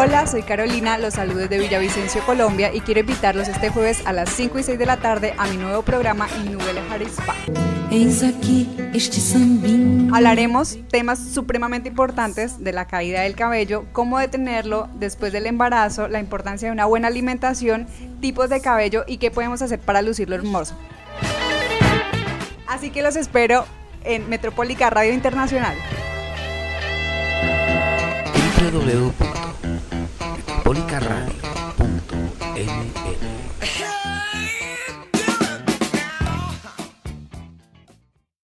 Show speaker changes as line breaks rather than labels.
Hola, soy Carolina, los saludos de Villavicencio, Colombia y quiero invitarlos este jueves a las 5 y 6 de la tarde a mi nuevo programa Inubele Harispa. Hablaremos temas supremamente importantes de la caída del cabello, cómo detenerlo después del embarazo, la importancia de una buena alimentación, tipos de cabello y qué podemos hacer para lucirlo hermoso. Así que los espero en Metropólica Radio Internacional.
www.metropolicaradio.ml